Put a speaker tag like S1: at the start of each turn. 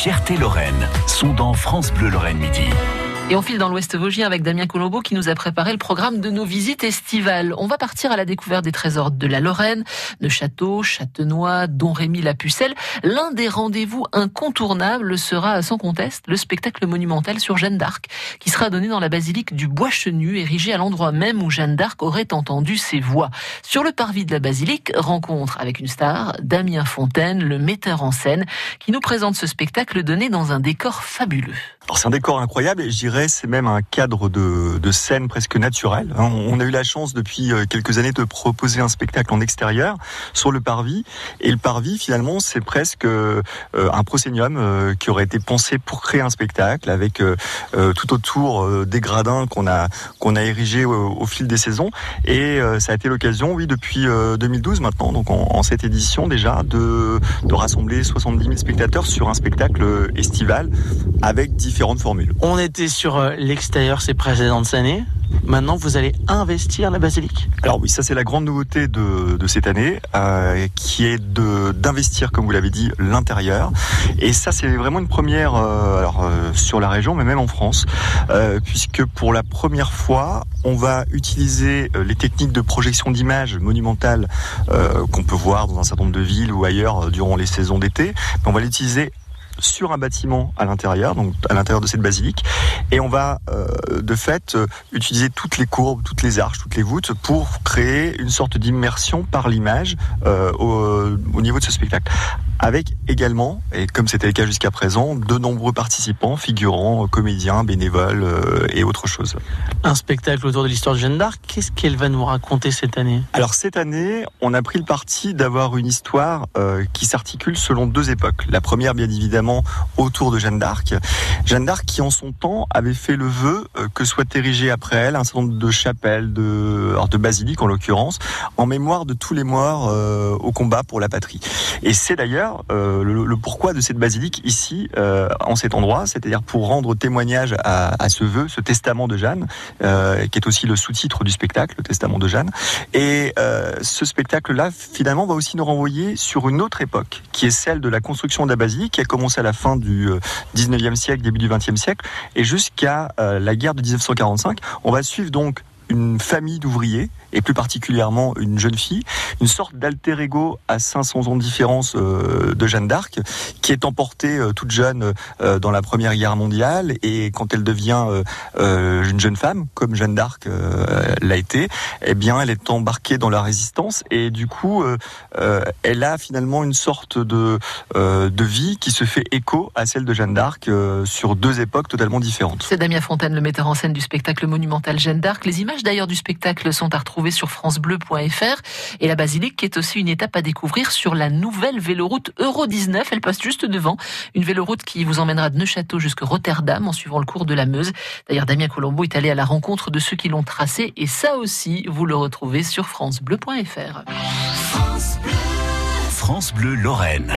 S1: fiertés Lorraine sont dans France Bleu Lorraine Midi.
S2: Et on file dans l'Ouest Vosgien avec Damien Colombo qui nous a préparé le programme de nos visites estivales. On va partir à la découverte des trésors de la Lorraine, de Château, Châtenois, Don Rémy la Pucelle. L'un des rendez-vous incontournables sera sans conteste le spectacle monumental sur Jeanne d'Arc qui sera donné dans la basilique du Bois Chenu, érigé à l'endroit même où Jeanne d'Arc aurait entendu ses voix. Sur le parvis de la basilique, rencontre avec une star, Damien Fontaine, le metteur en scène, qui nous présente ce spectacle donné dans un décor fabuleux.
S3: C'est un décor incroyable et je dirais c'est même un cadre de, scène presque naturel. Hein. On a eu la chance depuis euh, quelques années de proposer un spectacle en extérieur sur le parvis et le parvis finalement c'est presque euh, un proscenium euh, qui aurait été pensé pour créer un spectacle avec tout autour des gradins qu'on a qu'on a érigés au, fil des saisons et ça a été l'occasion oui depuis 2012 maintenant donc en, en, cette édition déjà de, de rassembler 70 000 spectateurs sur un spectacle estival avec différents
S4: on était sur euh, l'extérieur ces précédentes années. Maintenant, vous allez investir la basilique.
S3: Alors oui, ça c'est la grande nouveauté de, cette année, euh, qui est d'investir, comme vous l'avez dit, l'intérieur. Et ça c'est vraiment une première, euh, alors sur la région, mais même en France, puisque pour la première fois, on va utiliser les techniques de projection d'images monumentales qu'on peut voir dans un certain nombre de villes ou ailleurs durant les saisons d'été. On va l'utiliser sur un bâtiment à l'intérieur, donc à l'intérieur de cette basilique, et on va euh, de fait euh, utiliser toutes les courbes, toutes les arches, toutes les voûtes pour créer une sorte d'immersion par l'image euh, au, niveau de ce spectacle avec également, et comme c'était le cas jusqu'à présent, de nombreux participants, figurants, comédiens, bénévoles et autres choses.
S4: Un spectacle autour de l'histoire de Jeanne d'Arc, qu'est-ce qu'elle va nous raconter cette année?
S3: Alors cette année, on a pris le parti d'avoir une histoire qui s'articule selon deux époques. La première, bien évidemment, autour de Jeanne d'Arc. Jeanne d'Arc qui en son temps avait fait le vœu euh, que soit érigé après elle un certain nombre de chapelles, de, de basiliques en l'occurrence, en mémoire de tous les morts euh, au combat pour la patrie. Et c'est d'ailleurs euh, le, pourquoi de cette basilique ici, en cet endroit, c'est-à-dire pour rendre témoignage à, ce vœu, ce testament de Jeanne, qui est aussi le sous-titre du spectacle, le testament de Jeanne. Et ce spectacle-là, finalement, va aussi nous renvoyer sur une autre époque, qui est celle de la construction de la basilique, qui a commencé à la fin du 19e euh, siècle, début du 20e siècle, et jusqu'à euh, la guerre de 1945. On va suivre donc une famille d'ouvriers et plus particulièrement une jeune fille, une sorte d'alter ego à 500 ans de différence euh, de Jeanne d'Arc, qui est emportée euh, toute jeune euh, dans la Première Guerre mondiale et quand elle devient une jeune femme, comme Jeanne d'Arc l'a été, eh bien, elle est embarquée dans la résistance et du coup, elle a finalement une sorte de de vie qui se fait écho à celle de Jeanne d'Arc sur deux époques totalement différentes.
S2: C'est Damien Fontaine, le metteur en scène du spectacle monumental Jeanne d'Arc. Les images d'ailleurs du spectacle sont à retrouver sur francebleu.fr. Et la basilique qui est aussi une étape à découvrir sur la nouvelle véloroute Euro 19. Elle passe juste devant. Une véloroute qui vous emmènera de Neuchâteau jusqu'à Rotterdam en suivant le cours de la Meuse. D'ailleurs, Damien Colombo est allé à la rencontre de ceux qui l'ont tracé. Et ça aussi, vous le retrouvez sur francebleu.fr.
S1: France Bleu Lorraine.